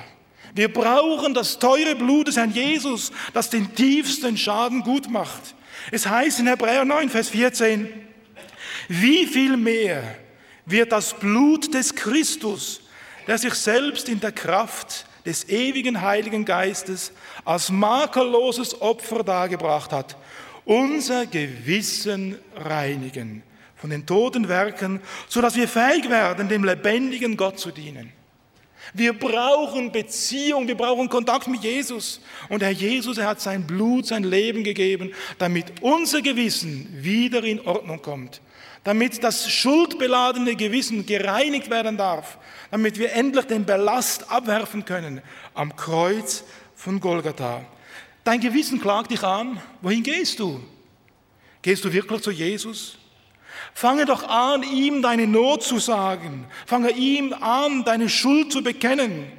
Wir brauchen das teure Blut des Herrn Jesus, das den tiefsten Schaden gut macht. Es heißt in Hebräer 9, Vers 14, wie viel mehr wird das Blut des Christus, der sich selbst in der Kraft des ewigen Heiligen Geistes als makelloses Opfer dargebracht hat, unser Gewissen reinigen von den toten Werken, sodass wir fähig werden, dem lebendigen Gott zu dienen. Wir brauchen Beziehung, wir brauchen Kontakt mit Jesus. Und Herr Jesus, er hat sein Blut, sein Leben gegeben, damit unser Gewissen wieder in Ordnung kommt. Damit das schuldbeladene Gewissen gereinigt werden darf. Damit wir endlich den Ballast abwerfen können am Kreuz von Golgatha. Dein Gewissen klagt dich an. Wohin gehst du? Gehst du wirklich zu Jesus? Fange doch an, ihm deine Not zu sagen. Fange ihm an, deine Schuld zu bekennen.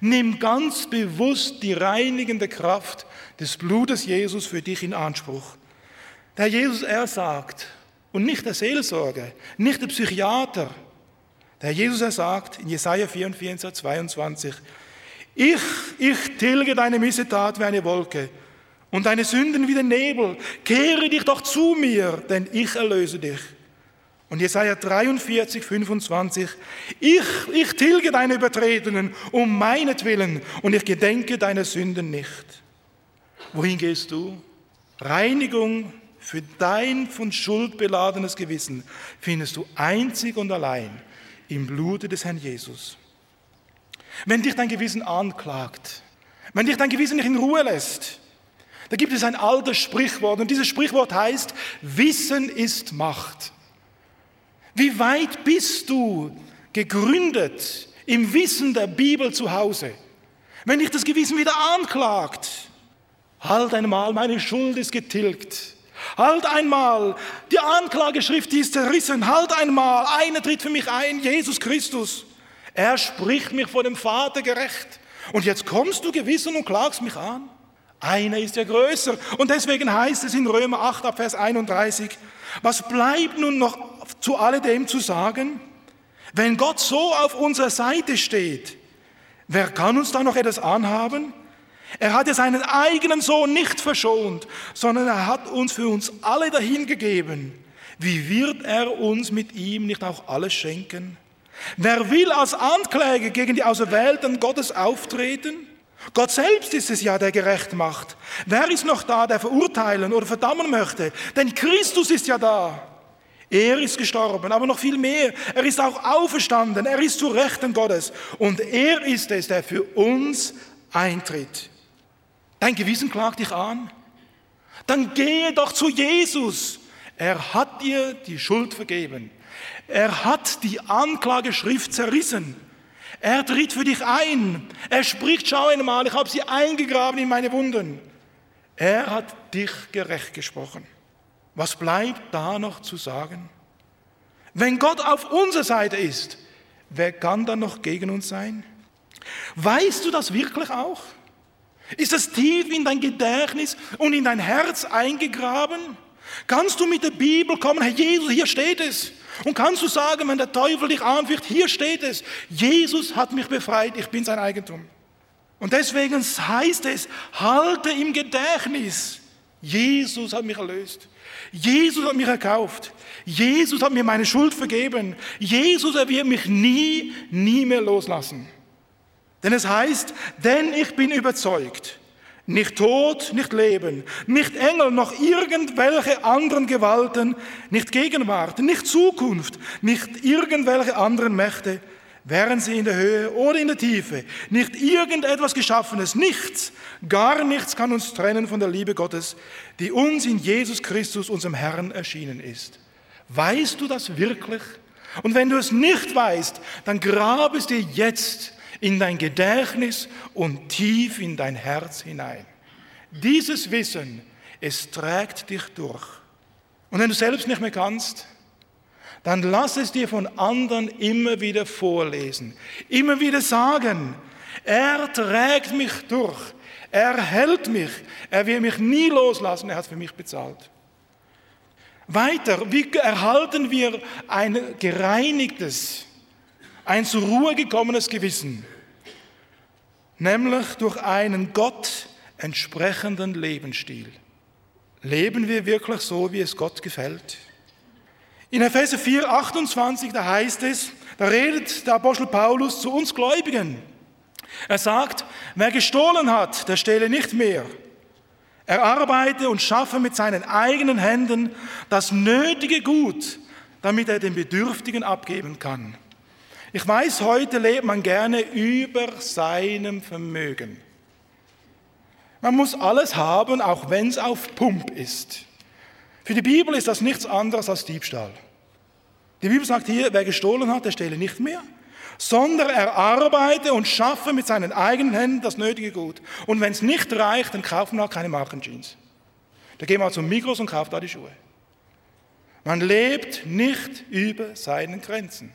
Nimm ganz bewusst die reinigende Kraft des Blutes Jesus für dich in Anspruch. Der Jesus, er sagt, und nicht der Seelsorger, nicht der Psychiater, der Jesus, er sagt in Jesaja 44, 22, ich, ich tilge deine Missetat wie eine Wolke und deine Sünden wie der Nebel. Kehre dich doch zu mir, denn ich erlöse dich. Und Jesaja 43, 25, ich, ich tilge deine Übertretungen um meinetwillen und ich gedenke deiner Sünden nicht. Wohin gehst du? Reinigung für dein von Schuld beladenes Gewissen findest du einzig und allein im Blute des Herrn Jesus. Wenn dich dein Gewissen anklagt, wenn dich dein Gewissen nicht in Ruhe lässt, da gibt es ein altes Sprichwort und dieses Sprichwort heißt, Wissen ist Macht. Wie weit bist du gegründet im Wissen der Bibel zu Hause? Wenn dich das Gewissen wieder anklagt, halt einmal, meine Schuld ist getilgt. Halt einmal, die Anklageschrift ist zerrissen. Halt einmal, einer tritt für mich ein, Jesus Christus. Er spricht mich vor dem Vater gerecht. Und jetzt kommst du gewissen und klagst mich an. Einer ist ja größer. Und deswegen heißt es in Römer 8 Vers 31, was bleibt nun noch zu alledem zu sagen? Wenn Gott so auf unserer Seite steht, wer kann uns da noch etwas anhaben? Er hat ja seinen eigenen Sohn nicht verschont, sondern er hat uns für uns alle dahingegeben. Wie wird er uns mit ihm nicht auch alles schenken? Wer will als Ankläger gegen die Auserwählten Gottes auftreten? Gott selbst ist es ja, der gerecht macht. Wer ist noch da, der verurteilen oder verdammen möchte? Denn Christus ist ja da. Er ist gestorben, aber noch viel mehr. Er ist auch auferstanden. Er ist zu Rechten Gottes. Und er ist es, der für uns eintritt. Dein Gewissen klagt dich an. Dann gehe doch zu Jesus. Er hat dir die Schuld vergeben. Er hat die Anklageschrift zerrissen. Er tritt für dich ein. Er spricht, schau einmal, ich habe sie eingegraben in meine Wunden. Er hat dich gerecht gesprochen. Was bleibt da noch zu sagen? Wenn Gott auf unserer Seite ist, wer kann dann noch gegen uns sein? Weißt du das wirklich auch? Ist das tief in dein Gedächtnis und in dein Herz eingegraben? Kannst du mit der Bibel kommen, Herr Jesus, hier steht es. Und kannst du sagen, wenn der Teufel dich anführt, hier steht es, Jesus hat mich befreit, ich bin sein Eigentum. Und deswegen heißt es, halte im Gedächtnis, Jesus hat mich erlöst. Jesus hat mich erkauft. Jesus hat mir meine Schuld vergeben. Jesus, er wird mich nie, nie mehr loslassen. Denn es heißt, denn ich bin überzeugt, nicht Tod, nicht Leben, nicht Engel, noch irgendwelche anderen Gewalten, nicht Gegenwart, nicht Zukunft, nicht irgendwelche anderen Mächte, wären sie in der Höhe oder in der Tiefe, nicht irgendetwas Geschaffenes, nichts, gar nichts kann uns trennen von der Liebe Gottes, die uns in Jesus Christus, unserem Herrn, erschienen ist. Weißt du das wirklich? Und wenn du es nicht weißt, dann grab es dir jetzt in dein Gedächtnis und tief in dein Herz hinein. Dieses Wissen, es trägt dich durch. Und wenn du selbst nicht mehr kannst, dann lass es dir von anderen immer wieder vorlesen, immer wieder sagen, er trägt mich durch, er hält mich, er will mich nie loslassen, er hat für mich bezahlt. Weiter, wie erhalten wir ein gereinigtes, ein zur Ruhe gekommenes Gewissen? Nämlich durch einen Gott entsprechenden Lebensstil. Leben wir wirklich so, wie es Gott gefällt? In Epheser 4, 28, da heißt es, da redet der Apostel Paulus zu uns Gläubigen. Er sagt, wer gestohlen hat, der stehle nicht mehr. Er arbeite und schaffe mit seinen eigenen Händen das nötige Gut, damit er den Bedürftigen abgeben kann. Ich weiß, heute lebt man gerne über seinem Vermögen. Man muss alles haben, auch wenn es auf Pump ist. Für die Bibel ist das nichts anderes als Diebstahl. Die Bibel sagt hier, wer gestohlen hat, der stehle nicht mehr, sondern er arbeite und schaffe mit seinen eigenen Händen das nötige Gut. Und wenn es nicht reicht, dann kaufen wir auch keine Markenjeans. Da gehen wir zum Migros und kaufen da die Schuhe. Man lebt nicht über seinen Grenzen,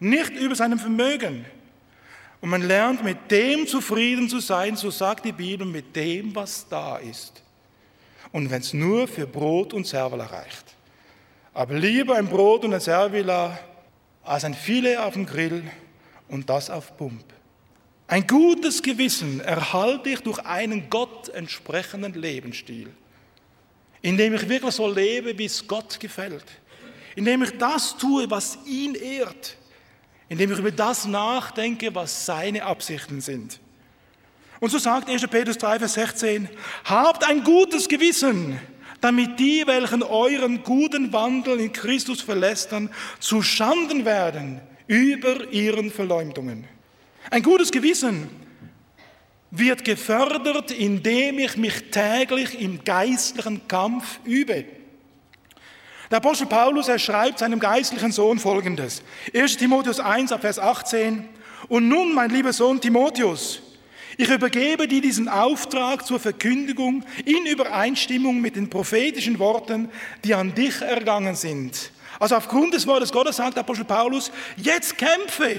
nicht über seinem Vermögen. Und man lernt mit dem zufrieden zu sein, so sagt die Bibel, mit dem, was da ist. Und wenn es nur für Brot und Servela reicht. Aber lieber ein Brot und ein Servila als ein Filet auf dem Grill und das auf Pump. Ein gutes Gewissen erhalte ich durch einen Gott entsprechenden Lebensstil, indem ich wirklich so lebe, wie es Gott gefällt, indem ich das tue, was ihn ehrt, indem ich über das nachdenke, was seine Absichten sind. Und so sagt 1. Petrus 3, Vers 16, habt ein gutes Gewissen, damit die, welchen euren guten Wandel in Christus verlästern, zu Schanden werden über ihren Verleumdungen. Ein gutes Gewissen wird gefördert, indem ich mich täglich im geistlichen Kampf übe. Der Apostel Paulus, er schreibt seinem geistlichen Sohn folgendes. 1 Timotheus 1, Vers 18. Und nun, mein lieber Sohn Timotheus, ich übergebe dir diesen Auftrag zur Verkündigung in Übereinstimmung mit den prophetischen Worten, die an dich ergangen sind. Also aufgrund des Wortes Gottes sagt der Apostel Paulus, jetzt kämpfe.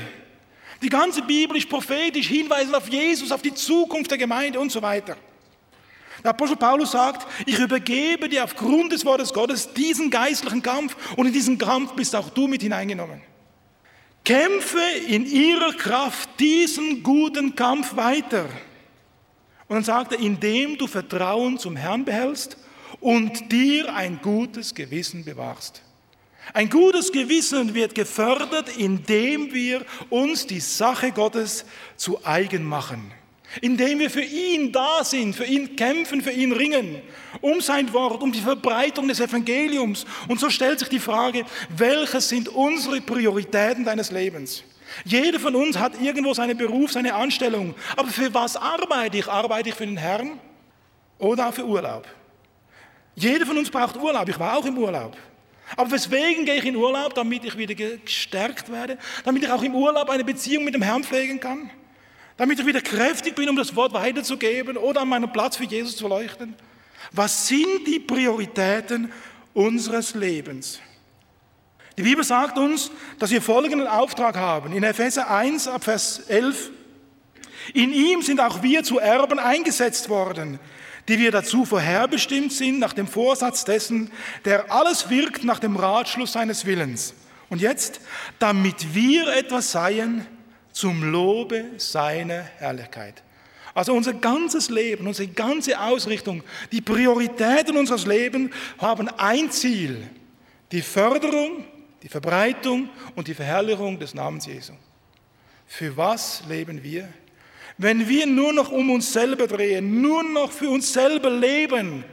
Die ganze Bibel ist prophetisch, hinweisend auf Jesus, auf die Zukunft der Gemeinde und so weiter. Der Apostel Paulus sagt, ich übergebe dir aufgrund des Wortes Gottes diesen geistlichen Kampf und in diesen Kampf bist auch du mit hineingenommen. Kämpfe in ihrer Kraft diesen guten Kampf weiter. Und dann sagt er, indem du Vertrauen zum Herrn behältst und dir ein gutes Gewissen bewahrst. Ein gutes Gewissen wird gefördert, indem wir uns die Sache Gottes zu eigen machen indem wir für ihn da sind, für ihn kämpfen, für ihn ringen, um sein Wort, um die Verbreitung des Evangeliums. Und so stellt sich die Frage, welches sind unsere Prioritäten deines Lebens? Jeder von uns hat irgendwo seinen Beruf, seine Anstellung. Aber für was arbeite ich? Arbeite ich für den Herrn oder auch für Urlaub? Jeder von uns braucht Urlaub. Ich war auch im Urlaub. Aber weswegen gehe ich in Urlaub? Damit ich wieder gestärkt werde, damit ich auch im Urlaub eine Beziehung mit dem Herrn pflegen kann damit ich wieder kräftig bin, um das Wort weiterzugeben oder an meinem Platz für Jesus zu leuchten? Was sind die Prioritäten unseres Lebens? Die Bibel sagt uns, dass wir folgenden Auftrag haben. In Epheser 1 ab Vers 11. In ihm sind auch wir zu Erben eingesetzt worden, die wir dazu vorherbestimmt sind, nach dem Vorsatz dessen, der alles wirkt nach dem Ratschluss seines Willens. Und jetzt, damit wir etwas seien, zum Lobe seiner Herrlichkeit. Also unser ganzes Leben, unsere ganze Ausrichtung, die Prioritäten unseres Lebens haben ein Ziel, die Förderung, die Verbreitung und die Verherrlichung des Namens Jesu. Für was leben wir? Wenn wir nur noch um uns selber drehen, nur noch für uns selber leben,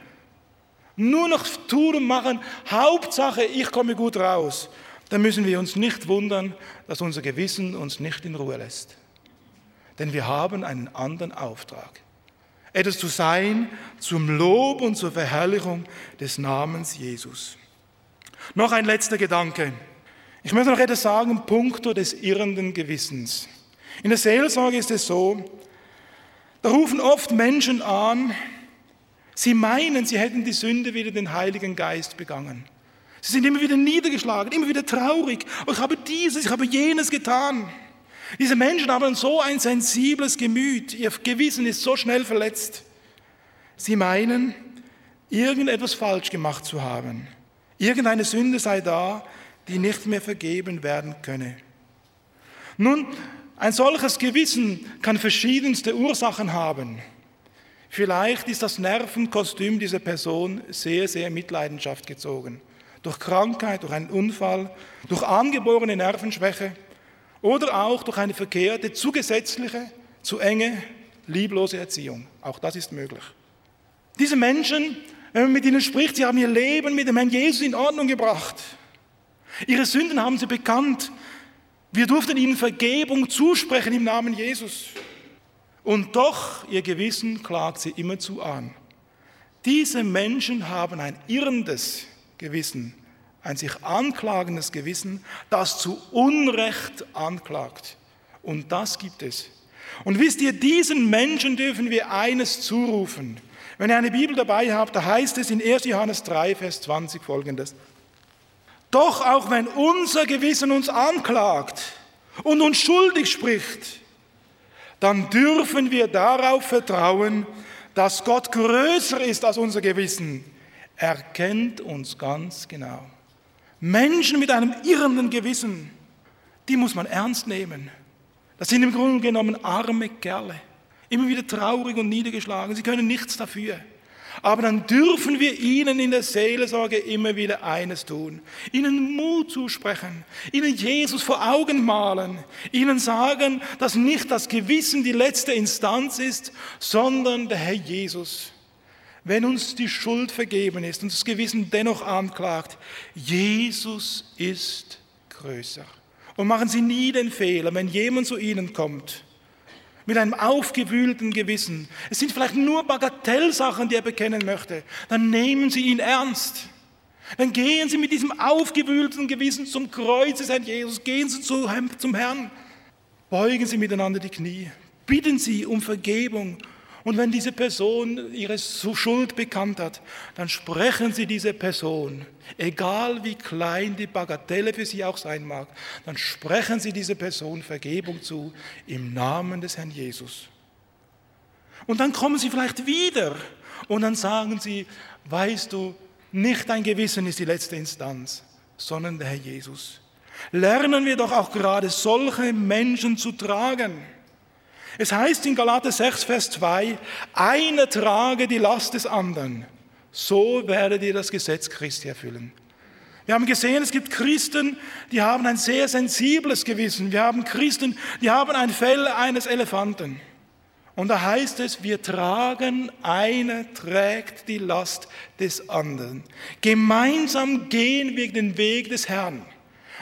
nur noch tun und machen, Hauptsache, ich komme gut raus, dann müssen wir uns nicht wundern, dass unser Gewissen uns nicht in Ruhe lässt. Denn wir haben einen anderen Auftrag. Etwas zu sein zum Lob und zur Verherrlichung des Namens Jesus. Noch ein letzter Gedanke. Ich möchte noch etwas sagen, puncto des irrenden Gewissens. In der Seelsorge ist es so, da rufen oft Menschen an, sie meinen, sie hätten die Sünde wieder den Heiligen Geist begangen. Sie sind immer wieder niedergeschlagen, immer wieder traurig. Ich habe dieses, ich habe jenes getan. Diese Menschen haben so ein sensibles Gemüt. Ihr Gewissen ist so schnell verletzt. Sie meinen, irgendetwas falsch gemacht zu haben. Irgendeine Sünde sei da, die nicht mehr vergeben werden könne. Nun, ein solches Gewissen kann verschiedenste Ursachen haben. Vielleicht ist das Nervenkostüm dieser Person sehr, sehr Mitleidenschaft gezogen durch Krankheit, durch einen Unfall, durch angeborene Nervenschwäche oder auch durch eine verkehrte, zu gesetzliche, zu enge, lieblose Erziehung. Auch das ist möglich. Diese Menschen, wenn man mit ihnen spricht, sie haben ihr Leben mit dem Herrn Jesus in Ordnung gebracht. Ihre Sünden haben sie bekannt. Wir durften ihnen Vergebung zusprechen im Namen Jesus. Und doch, ihr Gewissen klagt sie immerzu an. Diese Menschen haben ein irrendes Gewissen, ein sich anklagendes Gewissen, das zu Unrecht anklagt. Und das gibt es. Und wisst ihr, diesen Menschen dürfen wir eines zurufen. Wenn ihr eine Bibel dabei habt, da heißt es in 1. Johannes 3, Vers 20 folgendes. Doch auch wenn unser Gewissen uns anklagt und uns schuldig spricht, dann dürfen wir darauf vertrauen, dass Gott größer ist als unser Gewissen. Er kennt uns ganz genau. Menschen mit einem irrenden Gewissen, die muss man ernst nehmen. Das sind im Grunde genommen arme Kerle, immer wieder traurig und niedergeschlagen. Sie können nichts dafür. Aber dann dürfen wir ihnen in der Seelsorge immer wieder eines tun. Ihnen Mut zusprechen, ihnen Jesus vor Augen malen, ihnen sagen, dass nicht das Gewissen die letzte Instanz ist, sondern der Herr Jesus. Wenn uns die Schuld vergeben ist und das Gewissen dennoch anklagt, Jesus ist größer. Und machen Sie nie den Fehler, wenn jemand zu Ihnen kommt mit einem aufgewühlten Gewissen. Es sind vielleicht nur Bagatellsachen, die er bekennen möchte. Dann nehmen Sie ihn ernst. Dann gehen Sie mit diesem aufgewühlten Gewissen zum Kreuz des Herrn Jesus. Gehen Sie zum Herrn. Beugen Sie miteinander die Knie. Bitten Sie um Vergebung und wenn diese Person ihre Schuld bekannt hat, dann sprechen Sie diese Person, egal wie klein die Bagatelle für Sie auch sein mag, dann sprechen Sie diese Person Vergebung zu im Namen des Herrn Jesus. Und dann kommen Sie vielleicht wieder und dann sagen Sie, weißt du, nicht dein Gewissen ist die letzte Instanz, sondern der Herr Jesus. Lernen wir doch auch gerade solche Menschen zu tragen. Es heißt in Galater 6, Vers 2, eine trage die Last des anderen, so werdet ihr das Gesetz Christi erfüllen. Wir haben gesehen, es gibt Christen, die haben ein sehr sensibles Gewissen. Wir haben Christen, die haben ein Fell eines Elefanten. Und da heißt es, wir tragen, eine trägt die Last des anderen. Gemeinsam gehen wir den Weg des Herrn.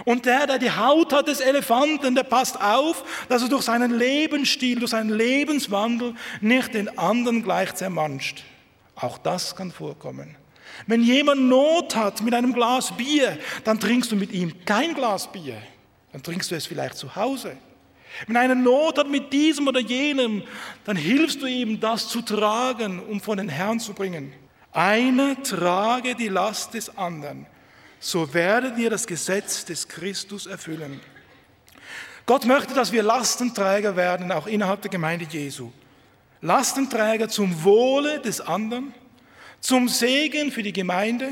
Und der, der die Haut hat des Elefanten, der passt auf, dass er durch seinen Lebensstil, durch seinen Lebenswandel nicht den anderen gleich zermanscht. Auch das kann vorkommen. Wenn jemand Not hat mit einem Glas Bier, dann trinkst du mit ihm kein Glas Bier. Dann trinkst du es vielleicht zu Hause. Wenn einer Not hat mit diesem oder jenem, dann hilfst du ihm, das zu tragen, um von den Herrn zu bringen. Einer trage die Last des anderen so werdet ihr das Gesetz des Christus erfüllen. Gott möchte, dass wir Lastenträger werden, auch innerhalb der Gemeinde Jesu. Lastenträger zum Wohle des anderen, zum Segen für die Gemeinde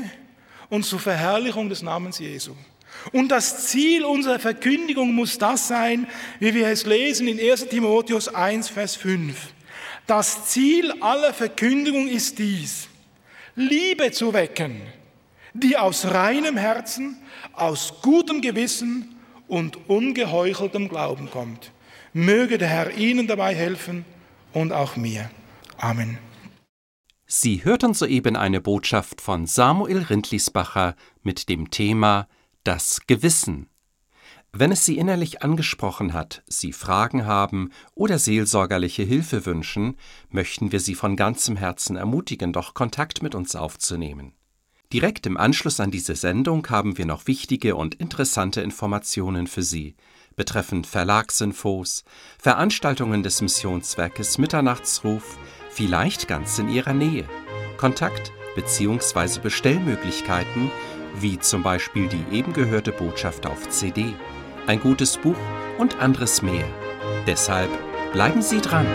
und zur Verherrlichung des Namens Jesu. Und das Ziel unserer Verkündigung muss das sein, wie wir es lesen in 1 Timotheus 1, Vers 5. Das Ziel aller Verkündigung ist dies, Liebe zu wecken die aus reinem Herzen, aus gutem Gewissen und ungeheucheltem Glauben kommt. Möge der Herr Ihnen dabei helfen und auch mir. Amen. Sie hörten soeben eine Botschaft von Samuel Rindlisbacher mit dem Thema Das Gewissen. Wenn es Sie innerlich angesprochen hat, Sie Fragen haben oder seelsorgerliche Hilfe wünschen, möchten wir Sie von ganzem Herzen ermutigen, doch Kontakt mit uns aufzunehmen. Direkt im Anschluss an diese Sendung haben wir noch wichtige und interessante Informationen für Sie betreffend Verlagsinfos, Veranstaltungen des Missionswerkes Mitternachtsruf, vielleicht ganz in Ihrer Nähe, Kontakt bzw. Bestellmöglichkeiten, wie zum Beispiel die eben gehörte Botschaft auf CD, ein gutes Buch und anderes mehr. Deshalb bleiben Sie dran.